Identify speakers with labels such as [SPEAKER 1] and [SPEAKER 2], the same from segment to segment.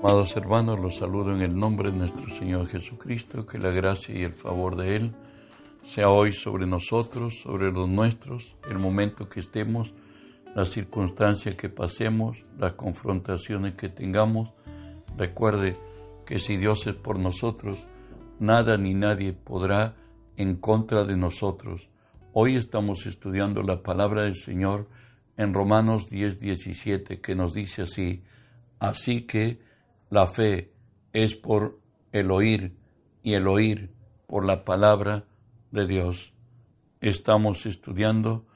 [SPEAKER 1] Amados hermanos, los saludo en el nombre de nuestro Señor Jesucristo, que la gracia y el favor de Él sea hoy sobre nosotros, sobre los nuestros, el momento que estemos, la circunstancia que pasemos, las confrontaciones que tengamos. Recuerde que si Dios es por nosotros, nada ni nadie podrá en contra de nosotros. Hoy estamos estudiando la palabra del Señor en Romanos 10, 17, que nos dice así, así que la fe es por el oír y el oír por la palabra de Dios. Estamos estudiando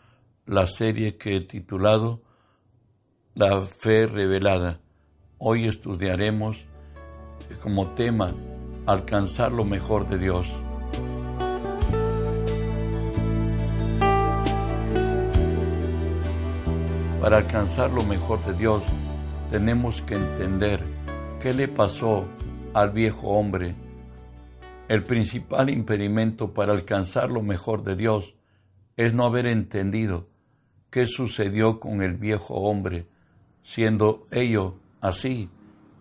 [SPEAKER 1] la serie que he titulado La fe revelada. Hoy estudiaremos como tema alcanzar lo mejor de Dios. Para alcanzar lo mejor de Dios tenemos que entender ¿Qué le pasó al viejo hombre? El principal impedimento para alcanzar lo mejor de Dios es no haber entendido qué sucedió con el viejo hombre. Siendo ello así,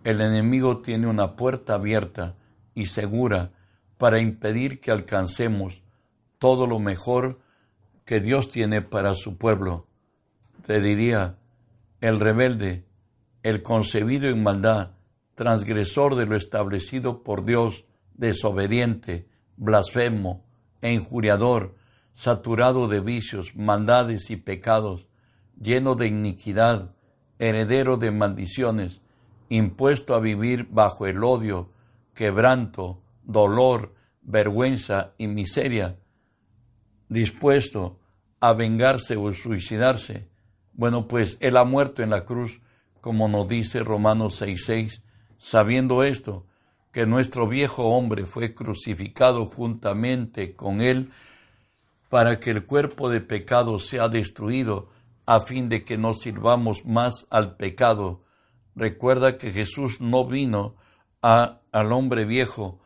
[SPEAKER 1] el enemigo tiene una puerta abierta y segura para impedir que alcancemos todo lo mejor que Dios tiene para su pueblo. Te diría, el rebelde, el concebido en maldad, transgresor de lo establecido por Dios, desobediente, blasfemo e injuriador, saturado de vicios, maldades y pecados, lleno de iniquidad, heredero de maldiciones, impuesto a vivir bajo el odio, quebranto, dolor, vergüenza y miseria, dispuesto a vengarse o suicidarse. Bueno, pues Él ha muerto en la cruz, como nos dice Romanos 6:6, sabiendo esto, que nuestro viejo hombre fue crucificado juntamente con él, para que el cuerpo de pecado sea destruido, a fin de que no sirvamos más al pecado. Recuerda que Jesús no vino a, al hombre viejo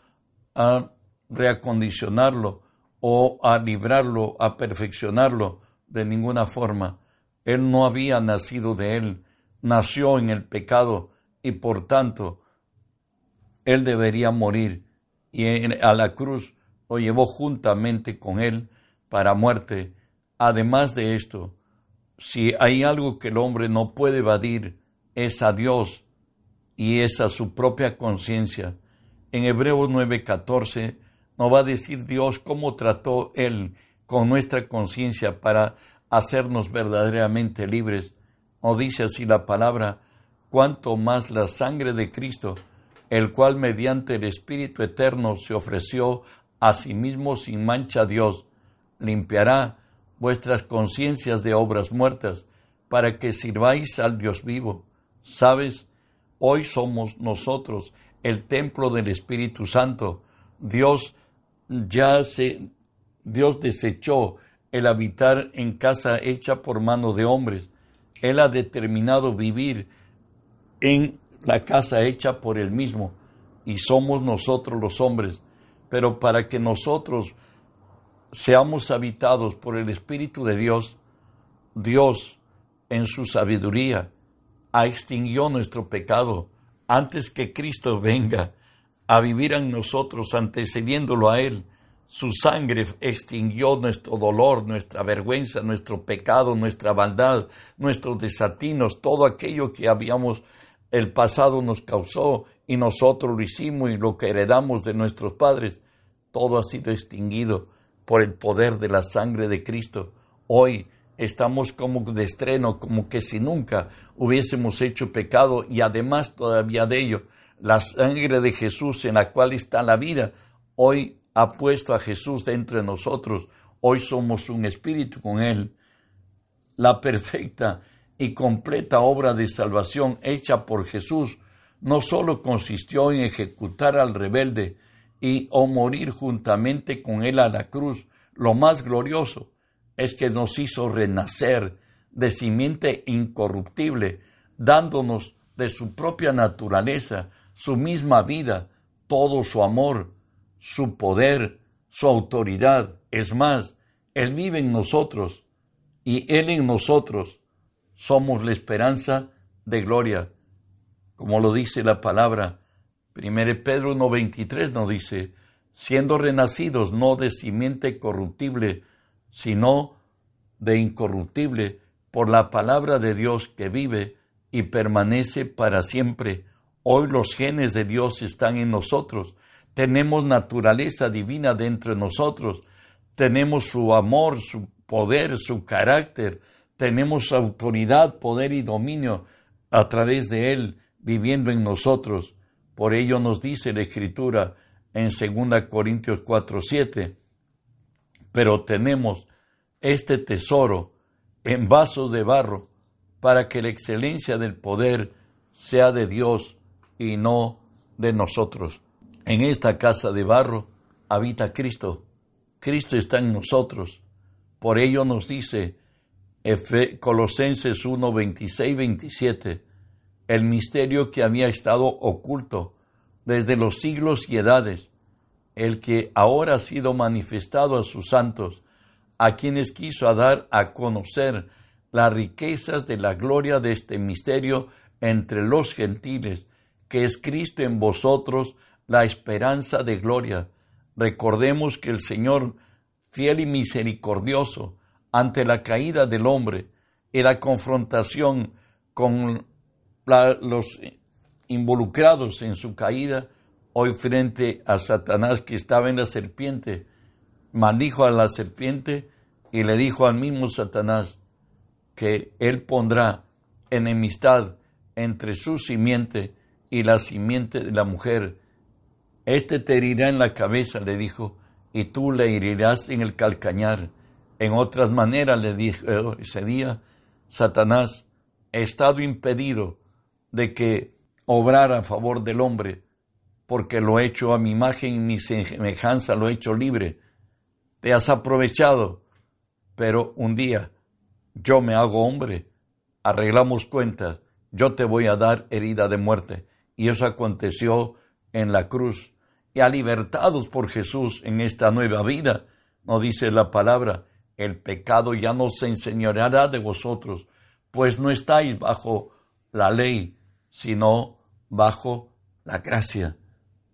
[SPEAKER 1] a reacondicionarlo o a librarlo, a perfeccionarlo de ninguna forma. Él no había nacido de él, nació en el pecado y por tanto él debería morir y a la cruz lo llevó juntamente con él para muerte. Además de esto, si hay algo que el hombre no puede evadir, es a Dios y es a su propia conciencia. En Hebreos 9:14 nos va a decir Dios cómo trató Él con nuestra conciencia para hacernos verdaderamente libres. O dice así la palabra, cuanto más la sangre de Cristo, el cual mediante el Espíritu Eterno se ofreció a sí mismo sin mancha a Dios, limpiará vuestras conciencias de obras muertas, para que sirváis al Dios vivo. ¿Sabes? Hoy somos nosotros el templo del Espíritu Santo. Dios ya se, Dios desechó el habitar en casa hecha por mano de hombres. Él ha determinado vivir en la casa hecha por él mismo, y somos nosotros los hombres, pero para que nosotros seamos habitados por el Espíritu de Dios, Dios en su sabiduría ha extinguió nuestro pecado antes que Cristo venga a vivir en nosotros antecediéndolo a Él. Su sangre extinguió nuestro dolor, nuestra vergüenza, nuestro pecado, nuestra maldad, nuestros desatinos, todo aquello que habíamos el pasado nos causó y nosotros lo hicimos y lo que heredamos de nuestros padres, todo ha sido extinguido por el poder de la sangre de Cristo. Hoy estamos como de estreno, como que si nunca hubiésemos hecho pecado y además todavía de ello, la sangre de Jesús en la cual está la vida, hoy ha puesto a Jesús dentro de nosotros, hoy somos un espíritu con Él. La perfecta y completa obra de salvación hecha por Jesús no sólo consistió en ejecutar al rebelde y o morir juntamente con él a la cruz, lo más glorioso es que nos hizo renacer de simiente incorruptible, dándonos de su propia naturaleza, su misma vida, todo su amor, su poder, su autoridad. Es más, Él vive en nosotros y Él en nosotros somos la esperanza de gloria. como lo dice la palabra. 1 Pedro 1.23 nos dice, siendo renacidos no de simiente corruptible, sino de incorruptible, por la palabra de Dios que vive y permanece para siempre. Hoy los genes de Dios están en nosotros, tenemos naturaleza divina dentro de nosotros, tenemos su amor, su poder, su carácter, tenemos autoridad, poder y dominio a través de Él viviendo en nosotros. Por ello nos dice la Escritura en 2 Corintios 4, 7, pero tenemos este tesoro en vasos de barro para que la excelencia del poder sea de Dios y no de nosotros. En esta casa de barro habita Cristo. Cristo está en nosotros. Por ello nos dice Colosenses 1, 26, 27, el misterio que había estado oculto desde los siglos y edades, el que ahora ha sido manifestado a sus santos, a quienes quiso dar a conocer las riquezas de la gloria de este misterio entre los gentiles, que es Cristo en vosotros, la esperanza de gloria. Recordemos que el Señor, fiel y misericordioso, ante la caída del hombre y la confrontación con los involucrados en su caída, hoy frente a Satanás que estaba en la serpiente, maldijo a la serpiente y le dijo al mismo Satanás que él pondrá enemistad entre su simiente y la simiente de la mujer. Este te herirá en la cabeza, le dijo, y tú le herirás en el calcañar. En otras maneras le dijo ese día, Satanás, he estado impedido de que obrara a favor del hombre, porque lo he hecho a mi imagen y mi semejanza, lo he hecho libre te has aprovechado, pero un día yo me hago hombre, arreglamos cuentas, yo te voy a dar herida de muerte. Y eso aconteció en la cruz. Y a libertados por Jesús en esta nueva vida, no dice la palabra, el pecado ya no se enseñoreará de vosotros, pues no estáis bajo la ley, sino bajo la gracia.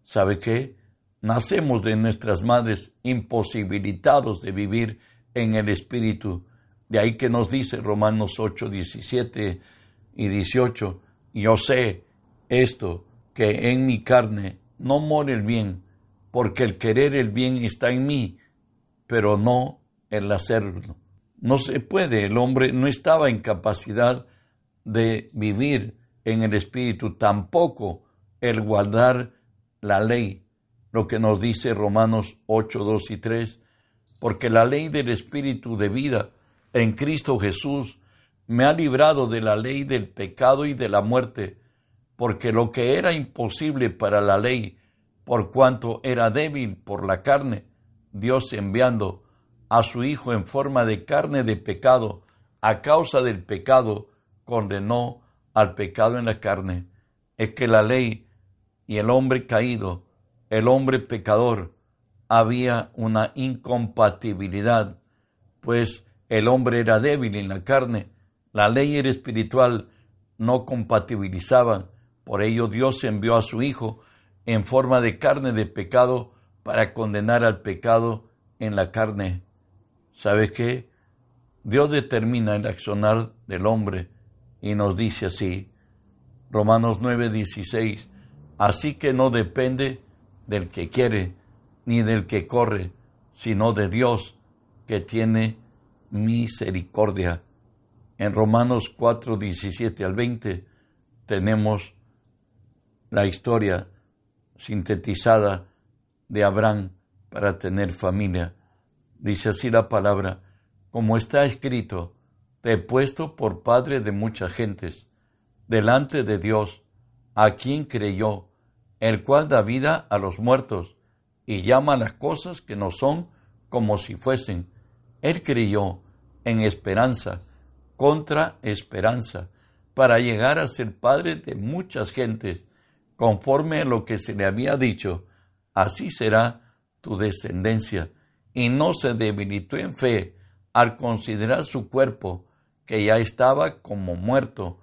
[SPEAKER 1] ¿Sabe qué? nacemos de nuestras madres imposibilitados de vivir en el Espíritu. De ahí que nos dice Romanos 8, 17 y 18, yo sé esto, que en mi carne no mora el bien, porque el querer el bien está en mí, pero no el hacerlo. No se puede, el hombre no estaba en capacidad de vivir en el Espíritu, tampoco el guardar la ley lo que nos dice Romanos 8, 2 y 3, porque la ley del Espíritu de vida en Cristo Jesús me ha librado de la ley del pecado y de la muerte, porque lo que era imposible para la ley, por cuanto era débil por la carne, Dios enviando a su Hijo en forma de carne de pecado, a causa del pecado, condenó al pecado en la carne. Es que la ley y el hombre caído el hombre pecador, había una incompatibilidad, pues el hombre era débil en la carne, la ley era espiritual, no compatibilizaban, por ello Dios envió a su Hijo en forma de carne de pecado para condenar al pecado en la carne. ¿Sabe qué? Dios determina el accionar del hombre y nos dice así, Romanos 9, 16, así que no depende del que quiere ni del que corre, sino de Dios que tiene misericordia. En Romanos 4, 17 al 20 tenemos la historia sintetizada de Abraham para tener familia. Dice así la palabra, como está escrito, te he puesto por padre de muchas gentes, delante de Dios, a quien creyó el cual da vida a los muertos y llama las cosas que no son como si fuesen. Él creyó en esperanza, contra esperanza, para llegar a ser padre de muchas gentes, conforme a lo que se le había dicho, así será tu descendencia. Y no se debilitó en fe al considerar su cuerpo, que ya estaba como muerto,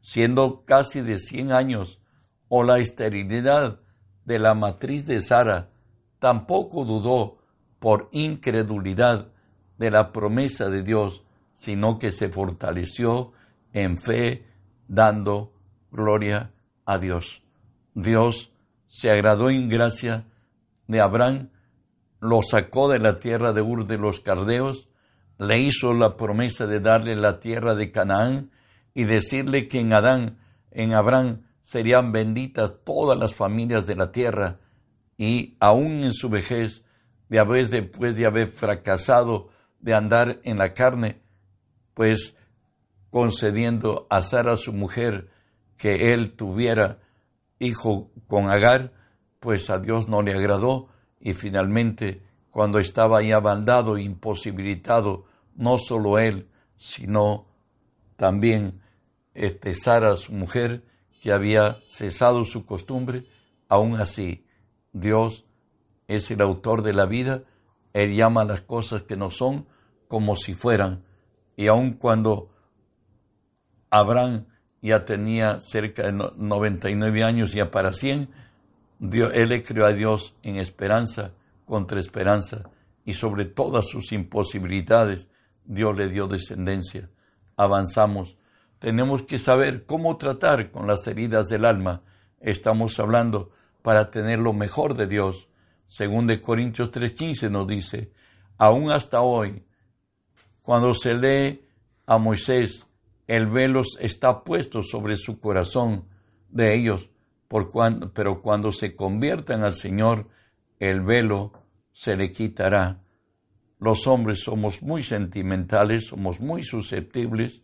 [SPEAKER 1] siendo casi de 100 años, o la esterilidad de la matriz de Sara, tampoco dudó por incredulidad de la promesa de Dios, sino que se fortaleció en fe, dando gloria a Dios. Dios se agradó en gracia de Abraham, lo sacó de la tierra de Ur de los Cardeos, le hizo la promesa de darle la tierra de Canaán y decirle que en Adán, en Abraham, serían benditas todas las familias de la tierra, y aún en su vejez, de haber, después de haber fracasado de andar en la carne, pues concediendo a Sara su mujer que él tuviera hijo con Agar, pues a Dios no le agradó y finalmente cuando estaba ya abandado, imposibilitado, no solo él, sino también este, Sara, su mujer, que había cesado su costumbre, aún así Dios es el autor de la vida, Él llama las cosas que no son como si fueran, y aun cuando Abraham ya tenía cerca de 99 años, ya para 100, Dios, él creó a Dios en esperanza contra esperanza y sobre todas sus imposibilidades Dios le dio descendencia. Avanzamos. Tenemos que saber cómo tratar con las heridas del alma. Estamos hablando para tener lo mejor de Dios. Según de Corintios 3:15 nos dice, aún hasta hoy, cuando se lee a Moisés el velo está puesto sobre su corazón de ellos, por cuando, pero cuando se conviertan al Señor, el velo se le quitará. Los hombres somos muy sentimentales, somos muy susceptibles,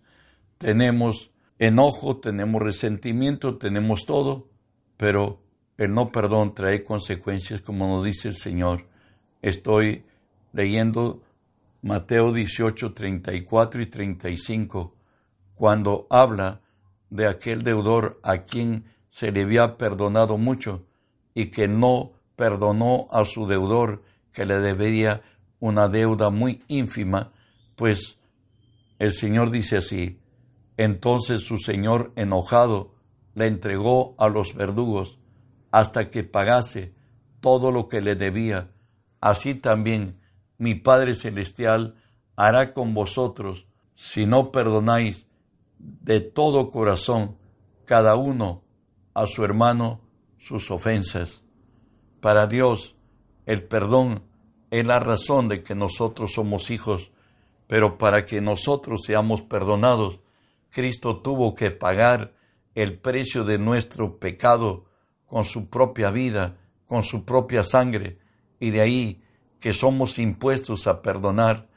[SPEAKER 1] tenemos enojo, tenemos resentimiento, tenemos todo, pero el no perdón trae consecuencias, como nos dice el Señor. Estoy leyendo Mateo 18, 34 y 35 cuando habla de aquel deudor a quien se le había perdonado mucho y que no perdonó a su deudor que le debía una deuda muy ínfima, pues el Señor dice así, entonces su Señor enojado le entregó a los verdugos hasta que pagase todo lo que le debía. Así también mi Padre Celestial hará con vosotros si no perdonáis de todo corazón cada uno a su hermano sus ofensas. Para Dios, el perdón es la razón de que nosotros somos hijos, pero para que nosotros seamos perdonados, Cristo tuvo que pagar el precio de nuestro pecado con su propia vida, con su propia sangre, y de ahí que somos impuestos a perdonar.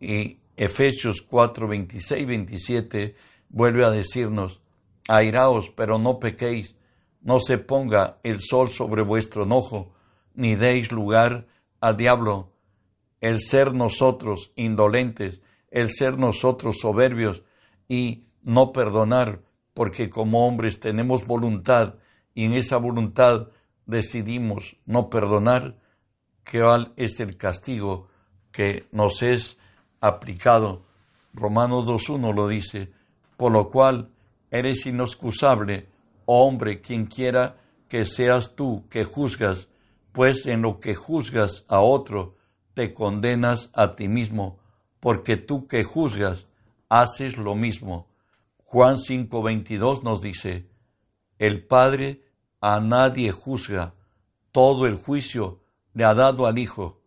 [SPEAKER 1] Y Efesios 4, 26, 27 vuelve a decirnos, airaos, pero no pequéis, no se ponga el sol sobre vuestro enojo, ni deis lugar al diablo. El ser nosotros indolentes, el ser nosotros soberbios y no perdonar, porque como hombres tenemos voluntad y en esa voluntad decidimos no perdonar, ¿cuál es el castigo que nos es aplicado? Romanos 2.1 lo dice, por lo cual eres inexcusable, hombre, quien quiera que seas tú que juzgas, pues en lo que juzgas a otro, te condenas a ti mismo, porque tú que juzgas, haces lo mismo. Juan 5:22 nos dice, el Padre a nadie juzga, todo el juicio le ha dado al Hijo.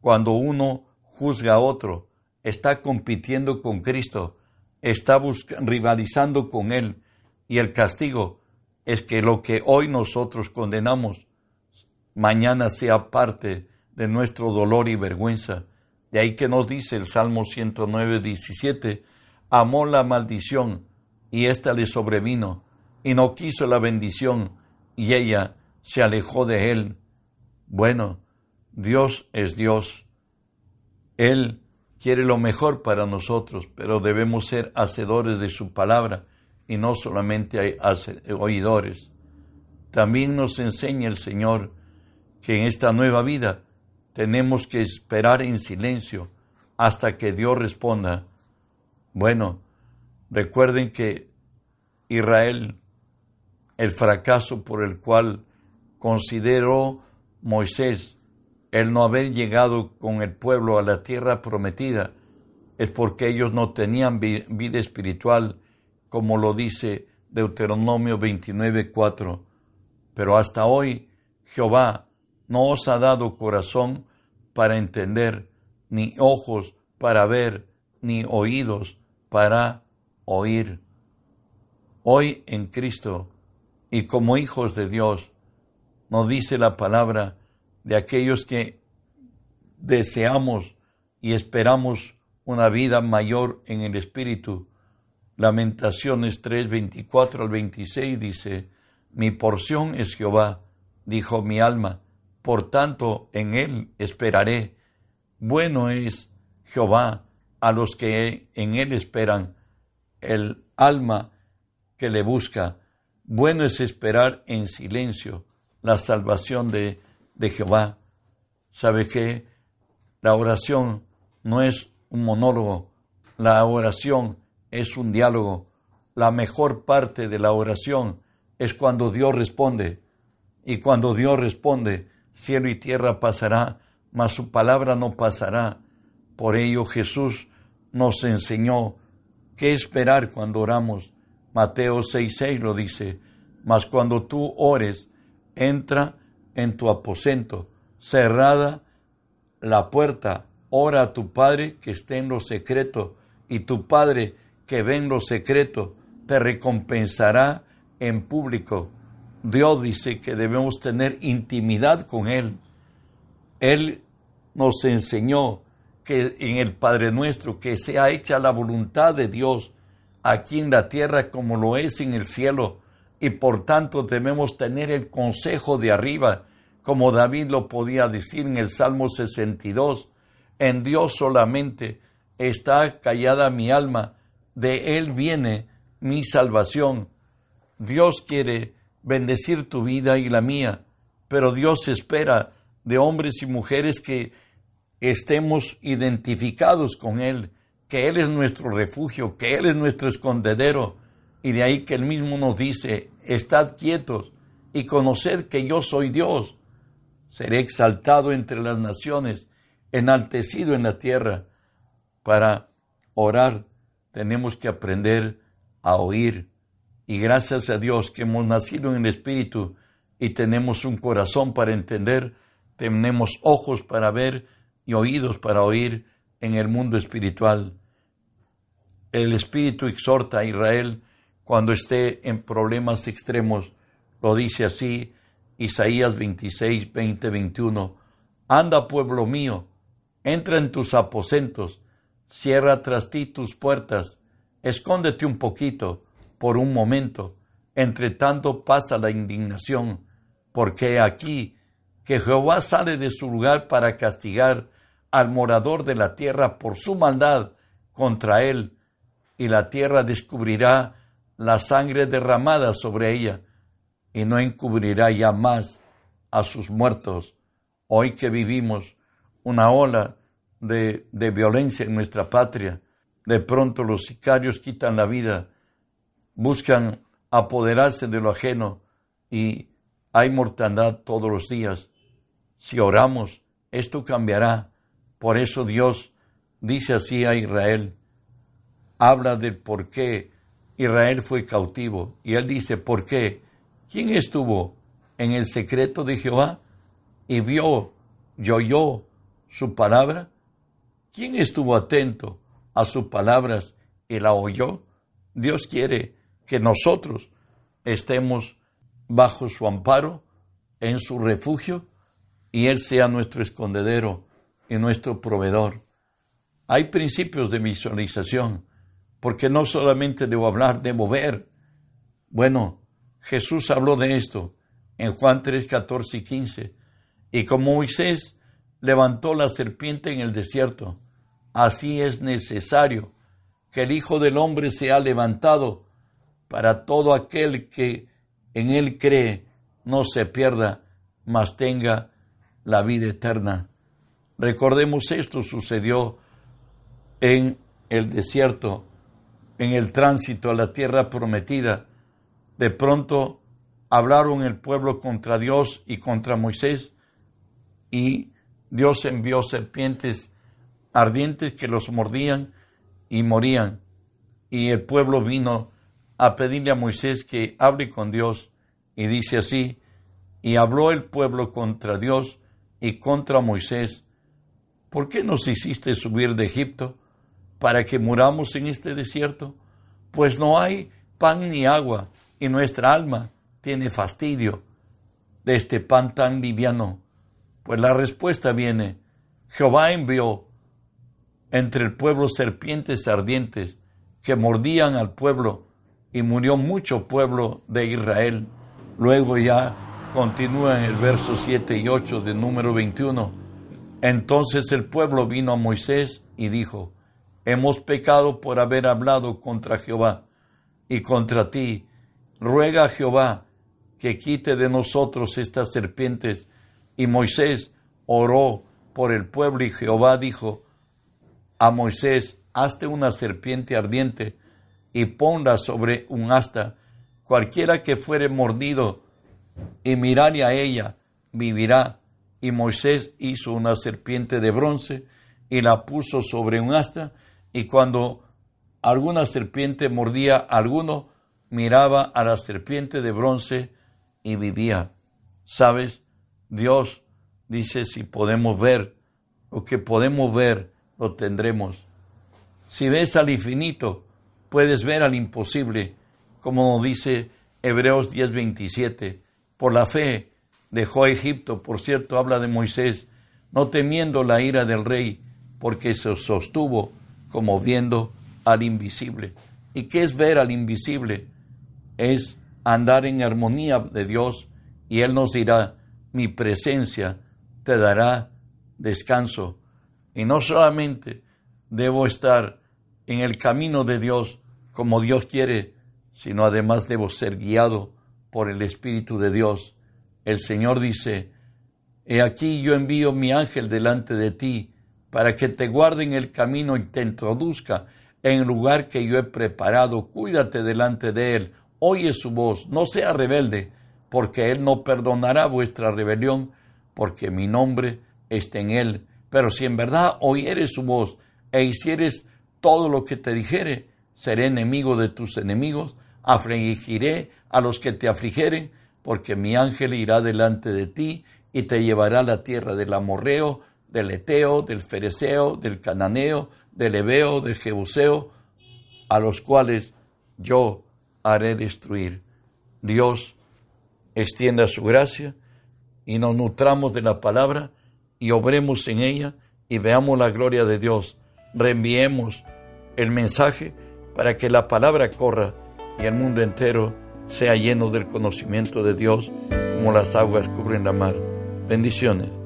[SPEAKER 1] Cuando uno juzga a otro, está compitiendo con Cristo, está rivalizando con Él y el castigo es que lo que hoy nosotros condenamos, mañana sea parte de nuestro dolor y vergüenza. De ahí que nos dice el Salmo 109, 17, amó la maldición y ésta le sobrevino, y no quiso la bendición, y ella se alejó de él. Bueno, Dios es Dios. Él quiere lo mejor para nosotros, pero debemos ser hacedores de su palabra y no solamente oidores. También nos enseña el Señor que en esta nueva vida tenemos que esperar en silencio hasta que Dios responda. Bueno, recuerden que Israel el fracaso por el cual consideró Moisés el no haber llegado con el pueblo a la tierra prometida es porque ellos no tenían vida espiritual, como lo dice Deuteronomio 29:4. Pero hasta hoy Jehová no os ha dado corazón para entender, ni ojos para ver, ni oídos para oír. Hoy en Cristo y como hijos de Dios, nos dice la palabra de aquellos que deseamos y esperamos una vida mayor en el Espíritu. Lamentaciones 3, 24 al 26 dice, Mi porción es Jehová, dijo mi alma, por tanto en él esperaré. Bueno es Jehová a los que en él esperan, el alma que le busca. Bueno es esperar en silencio la salvación de, de Jehová. ¿Sabe que La oración no es un monólogo, la oración es un diálogo. La mejor parte de la oración es cuando Dios responde. Y cuando Dios responde, cielo y tierra pasará, mas su palabra no pasará. Por ello Jesús nos enseñó qué esperar cuando oramos. Mateo 6:6 lo dice, mas cuando tú ores, entra en tu aposento, cerrada la puerta, ora a tu Padre que esté en lo secreto, y tu Padre que ve en lo secreto te recompensará en público. Dios dice que debemos tener intimidad con Él. Él nos enseñó que en el Padre nuestro, que sea hecha la voluntad de Dios aquí en la tierra como lo es en el cielo, y por tanto debemos tener el consejo de arriba, como David lo podía decir en el Salmo 62, en Dios solamente está callada mi alma, de Él viene mi salvación. Dios quiere bendecir tu vida y la mía, pero Dios espera de hombres y mujeres que estemos identificados con Él, que Él es nuestro refugio, que Él es nuestro escondedero. Y de ahí que Él mismo nos dice, estad quietos y conoced que yo soy Dios. Seré exaltado entre las naciones, enaltecido en la tierra. Para orar tenemos que aprender a oír. Y gracias a Dios que hemos nacido en el Espíritu y tenemos un corazón para entender, tenemos ojos para ver y oídos para oír en el mundo espiritual. El Espíritu exhorta a Israel cuando esté en problemas extremos. Lo dice así Isaías 26, 20, 21. Anda, pueblo mío, entra en tus aposentos, cierra tras ti tus puertas, escóndete un poquito, por un momento, entre tanto pasa la indignación, porque aquí que Jehová sale de su lugar para castigar al morador de la tierra por su maldad contra él, y la tierra descubrirá la sangre derramada sobre ella, y no encubrirá ya más a sus muertos. Hoy que vivimos una ola de, de violencia en nuestra patria, de pronto los sicarios quitan la vida, buscan apoderarse de lo ajeno y hay mortandad todos los días. Si oramos, esto cambiará por eso Dios dice así a Israel, habla del por qué Israel fue cautivo. Y él dice, ¿por qué? ¿Quién estuvo en el secreto de Jehová y vio y oyó su palabra? ¿Quién estuvo atento a sus palabras y la oyó? Dios quiere que nosotros estemos bajo su amparo, en su refugio, y Él sea nuestro escondedero y nuestro proveedor. Hay principios de visualización, porque no solamente debo hablar, debo ver. Bueno, Jesús habló de esto en Juan 3, 14 y 15. Y como Moisés levantó la serpiente en el desierto, así es necesario que el Hijo del Hombre sea levantado para todo aquel que en él cree no se pierda, mas tenga la vida eterna. Recordemos esto sucedió en el desierto, en el tránsito a la tierra prometida, De pronto hablaron el pueblo contra Dios y contra Moisés y Dios envió serpientes ardientes que los mordían y morían. Y el pueblo vino a pedirle a Moisés que hable con Dios y dice así, y habló el pueblo contra Dios y contra Moisés, ¿por qué nos hiciste subir de Egipto para que muramos en este desierto? Pues no hay pan ni agua y nuestra alma tiene fastidio de este pan tan liviano. Pues la respuesta viene, Jehová envió entre el pueblo serpientes ardientes que mordían al pueblo y murió mucho pueblo de Israel. Luego ya continúa en el verso 7 y 8 del número 21. Entonces el pueblo vino a Moisés y dijo, hemos pecado por haber hablado contra Jehová y contra ti. Ruega a Jehová que quite de nosotros estas serpientes. Y Moisés oró por el pueblo y Jehová dijo, a Moisés, hazte una serpiente ardiente y ponla sobre un asta. Cualquiera que fuere mordido y mirare a ella, vivirá. Y Moisés hizo una serpiente de bronce y la puso sobre un asta, y cuando alguna serpiente mordía a alguno, miraba a la serpiente de bronce y vivía. ¿Sabes? Dios dice si podemos ver lo que podemos ver lo tendremos. Si ves al infinito, puedes ver al imposible, como dice Hebreos 10:27. Por la fe dejó Egipto, por cierto, habla de Moisés, no temiendo la ira del rey, porque se sostuvo como viendo al invisible. ¿Y qué es ver al invisible? Es andar en armonía de Dios y Él nos dirá, mi presencia te dará descanso. Y no solamente debo estar en el camino de Dios como Dios quiere, sino además debo ser guiado por el Espíritu de Dios. El Señor dice, He aquí yo envío mi ángel delante de ti, para que te guarde en el camino y te introduzca en el lugar que yo he preparado. Cuídate delante de él, oye su voz, no sea rebelde, porque él no perdonará vuestra rebelión, porque mi nombre está en él pero si en verdad oyeres su voz e hicieres todo lo que te dijere, seré enemigo de tus enemigos, afligiré a los que te afligeren, porque mi ángel irá delante de ti y te llevará a la tierra del amorreo, del eteo, del fereceo, del cananeo, del ebeo, del jebuseo, a los cuales yo haré destruir. Dios extienda su gracia y nos nutramos de la palabra y obremos en ella y veamos la gloria de Dios. Reenviemos el mensaje para que la palabra corra y el mundo entero sea lleno del conocimiento de Dios como las aguas cubren la mar. Bendiciones.